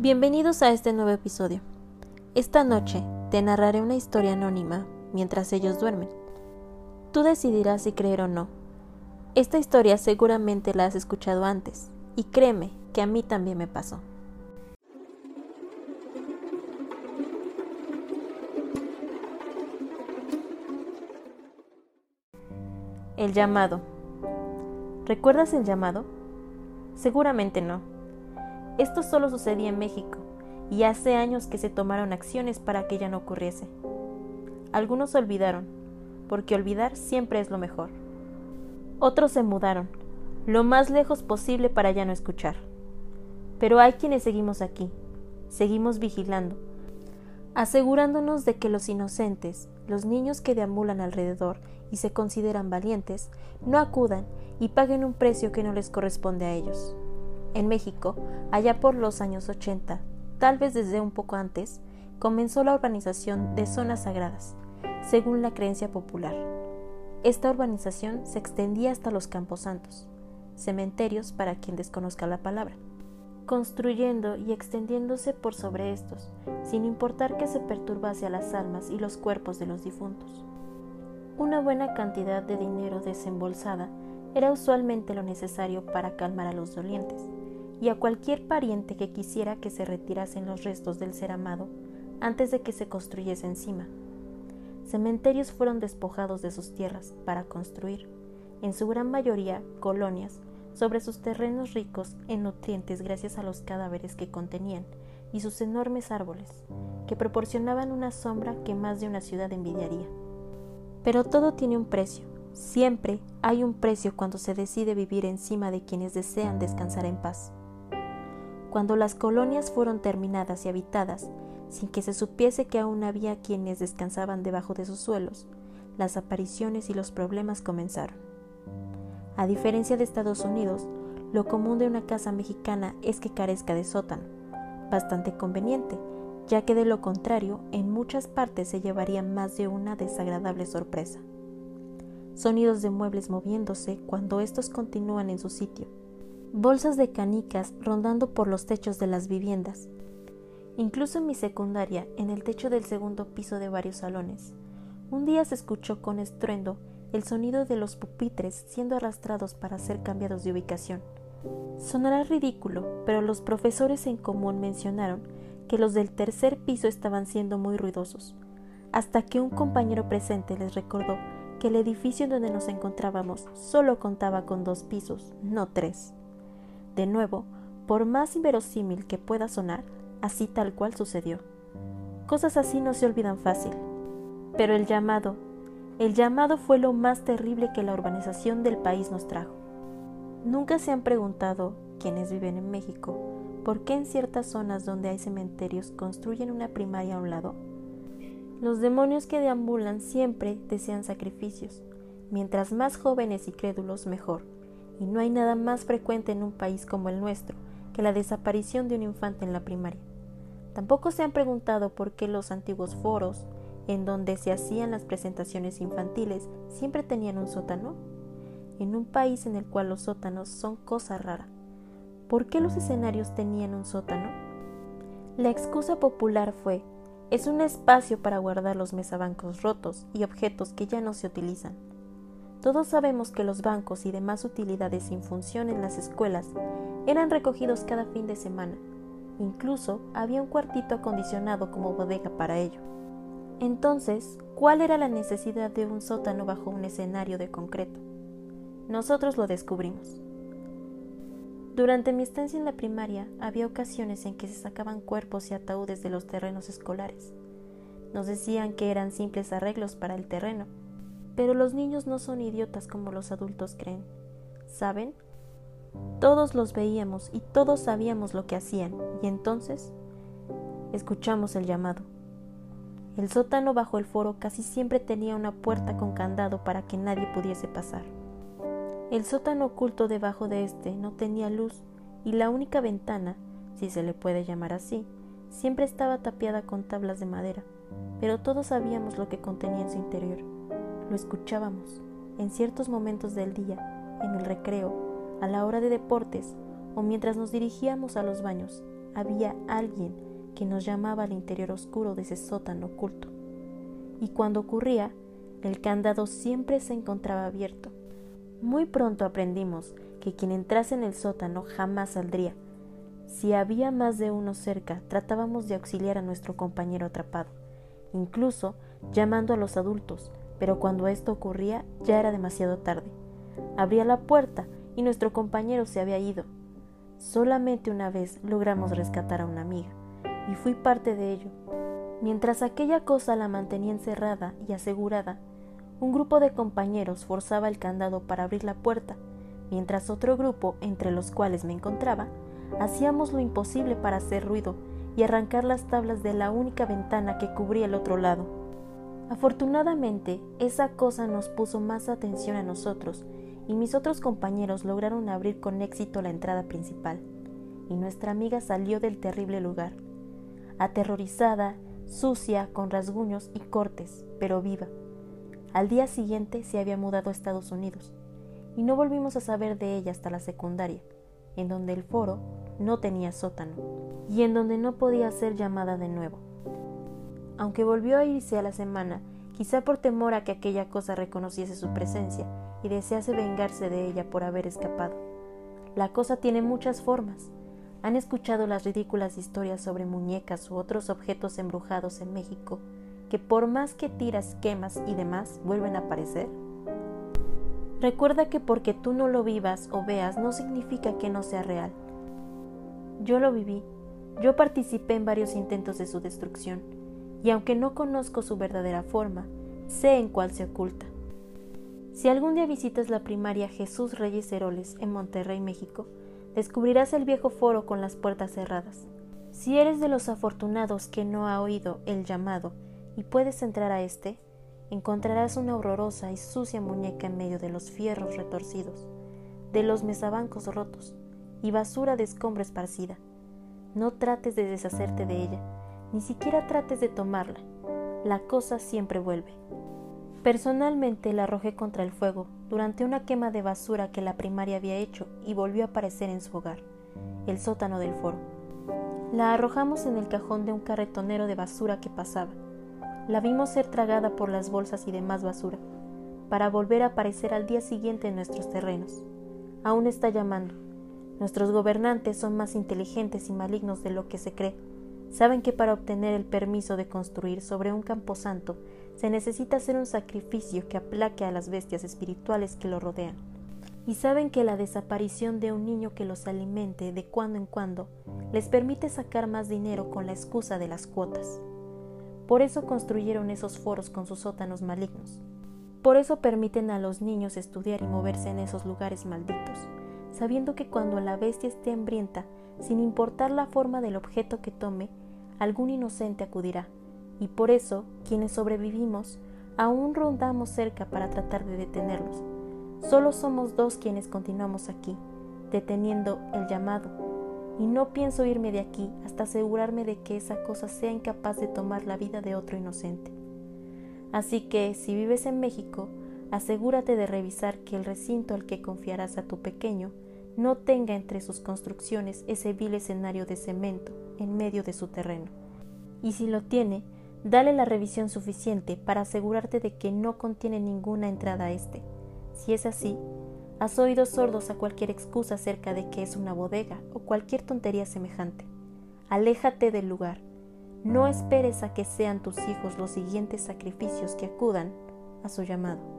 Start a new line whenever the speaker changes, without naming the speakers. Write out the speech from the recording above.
Bienvenidos a este nuevo episodio. Esta noche te narraré una historia anónima mientras ellos duermen. Tú decidirás si creer o no. Esta historia seguramente la has escuchado antes, y créeme que a mí también me pasó. El llamado. ¿Recuerdas el llamado? Seguramente no. Esto solo sucedía en México, y hace años que se tomaron acciones para que ya no ocurriese. Algunos olvidaron, porque olvidar siempre es lo mejor. Otros se mudaron, lo más lejos posible para ya no escuchar. Pero hay quienes seguimos aquí, seguimos vigilando, asegurándonos de que los inocentes, los niños que deambulan alrededor y se consideran valientes, no acudan y paguen un precio que no les corresponde a ellos. En México, allá por los años 80, tal vez desde un poco antes, comenzó la urbanización de zonas sagradas, según la creencia popular. Esta urbanización se extendía hasta los camposantos, cementerios para quien desconozca la palabra construyendo y extendiéndose por sobre estos, sin importar que se perturbase a las almas y los cuerpos de los difuntos. Una buena cantidad de dinero desembolsada era usualmente lo necesario para calmar a los dolientes, y a cualquier pariente que quisiera que se retirasen los restos del ser amado antes de que se construyese encima. Cementerios fueron despojados de sus tierras para construir, en su gran mayoría, colonias sobre sus terrenos ricos en nutrientes gracias a los cadáveres que contenían y sus enormes árboles, que proporcionaban una sombra que más de una ciudad envidiaría. Pero todo tiene un precio, siempre hay un precio cuando se decide vivir encima de quienes desean descansar en paz. Cuando las colonias fueron terminadas y habitadas, sin que se supiese que aún había quienes descansaban debajo de sus suelos, las apariciones y los problemas comenzaron. A diferencia de Estados Unidos, lo común de una casa mexicana es que carezca de sótano, bastante conveniente, ya que de lo contrario en muchas partes se llevaría más de una desagradable sorpresa. Sonidos de muebles moviéndose cuando estos continúan en su sitio, bolsas de canicas rondando por los techos de las viviendas. Incluso en mi secundaria, en el techo del segundo piso de varios salones, un día se escuchó con estruendo el sonido de los pupitres siendo arrastrados para ser cambiados de ubicación. Sonará ridículo, pero los profesores en común mencionaron que los del tercer piso estaban siendo muy ruidosos, hasta que un compañero presente les recordó que el edificio en donde nos encontrábamos solo contaba con dos pisos, no tres. De nuevo, por más inverosímil que pueda sonar, así tal cual sucedió. Cosas así no se olvidan fácil. Pero el llamado el llamado fue lo más terrible que la urbanización del país nos trajo. Nunca se han preguntado, quienes viven en México, por qué en ciertas zonas donde hay cementerios construyen una primaria a un lado. Los demonios que deambulan siempre desean sacrificios. Mientras más jóvenes y crédulos, mejor. Y no hay nada más frecuente en un país como el nuestro que la desaparición de un infante en la primaria. Tampoco se han preguntado por qué los antiguos foros, en donde se hacían las presentaciones infantiles, siempre tenían un sótano? En un país en el cual los sótanos son cosa rara. ¿Por qué los escenarios tenían un sótano? La excusa popular fue, es un espacio para guardar los mesabancos rotos y objetos que ya no se utilizan. Todos sabemos que los bancos y demás utilidades sin función en las escuelas eran recogidos cada fin de semana. Incluso había un cuartito acondicionado como bodega para ello. Entonces, ¿cuál era la necesidad de un sótano bajo un escenario de concreto? Nosotros lo descubrimos. Durante mi estancia en la primaria había ocasiones en que se sacaban cuerpos y ataúdes de los terrenos escolares. Nos decían que eran simples arreglos para el terreno, pero los niños no son idiotas como los adultos creen. ¿Saben? Todos los veíamos y todos sabíamos lo que hacían, y entonces escuchamos el llamado. El sótano bajo el foro casi siempre tenía una puerta con candado para que nadie pudiese pasar. El sótano oculto debajo de este no tenía luz y la única ventana, si se le puede llamar así, siempre estaba tapiada con tablas de madera, pero todos sabíamos lo que contenía en su interior. Lo escuchábamos, en ciertos momentos del día, en el recreo, a la hora de deportes o mientras nos dirigíamos a los baños, había alguien que nos llamaba al interior oscuro de ese sótano oculto. Y cuando ocurría, el candado siempre se encontraba abierto. Muy pronto aprendimos que quien entrase en el sótano jamás saldría. Si había más de uno cerca, tratábamos de auxiliar a nuestro compañero atrapado, incluso llamando a los adultos, pero cuando esto ocurría ya era demasiado tarde. Abría la puerta y nuestro compañero se había ido. Solamente una vez logramos rescatar a una amiga, y fui parte de ello. Mientras aquella cosa la mantenía encerrada y asegurada, un grupo de compañeros forzaba el candado para abrir la puerta, mientras otro grupo, entre los cuales me encontraba, hacíamos lo imposible para hacer ruido y arrancar las tablas de la única ventana que cubría el otro lado. Afortunadamente, esa cosa nos puso más atención a nosotros y mis otros compañeros lograron abrir con éxito la entrada principal, y nuestra amiga salió del terrible lugar, aterrorizada, sucia, con rasguños y cortes, pero viva. Al día siguiente se había mudado a Estados Unidos, y no volvimos a saber de ella hasta la secundaria, en donde el foro no tenía sótano, y en donde no podía ser llamada de nuevo. Aunque volvió a irse a la semana, quizá por temor a que aquella cosa reconociese su presencia y desease vengarse de ella por haber escapado. La cosa tiene muchas formas. ¿Han escuchado las ridículas historias sobre muñecas u otros objetos embrujados en México que por más que tiras, quemas y demás vuelven a aparecer? Recuerda que porque tú no lo vivas o veas no significa que no sea real. Yo lo viví, yo participé en varios intentos de su destrucción, y aunque no conozco su verdadera forma, sé en cuál se oculta. Si algún día visitas la primaria Jesús Reyes Heroles en Monterrey, México, descubrirás el viejo foro con las puertas cerradas. Si eres de los afortunados que no ha oído el llamado y puedes entrar a este, encontrarás una horrorosa y sucia muñeca en medio de los fierros retorcidos, de los mesabancos rotos y basura de escombro esparcida. No trates de deshacerte de ella, ni siquiera trates de tomarla. La cosa siempre vuelve. Personalmente la arrojé contra el fuego durante una quema de basura que la primaria había hecho y volvió a aparecer en su hogar, el sótano del foro. La arrojamos en el cajón de un carretonero de basura que pasaba. La vimos ser tragada por las bolsas y demás basura, para volver a aparecer al día siguiente en nuestros terrenos. Aún está llamando. Nuestros gobernantes son más inteligentes y malignos de lo que se cree Saben que para obtener el permiso de construir sobre un camposanto se necesita hacer un sacrificio que aplaque a las bestias espirituales que lo rodean. Y saben que la desaparición de un niño que los alimente de cuando en cuando les permite sacar más dinero con la excusa de las cuotas. Por eso construyeron esos foros con sus sótanos malignos. Por eso permiten a los niños estudiar y moverse en esos lugares malditos, sabiendo que cuando la bestia esté hambrienta sin importar la forma del objeto que tome, algún inocente acudirá, y por eso quienes sobrevivimos aún rondamos cerca para tratar de detenerlos. Solo somos dos quienes continuamos aquí, deteniendo el llamado, y no pienso irme de aquí hasta asegurarme de que esa cosa sea incapaz de tomar la vida de otro inocente. Así que, si vives en México, asegúrate de revisar que el recinto al que confiarás a tu pequeño no tenga entre sus construcciones ese vil escenario de cemento en medio de su terreno. Y si lo tiene, dale la revisión suficiente para asegurarte de que no contiene ninguna entrada a este. Si es así, has oído sordos a cualquier excusa acerca de que es una bodega o cualquier tontería semejante. Aléjate del lugar. No esperes a que sean tus hijos los siguientes sacrificios que acudan a su llamado.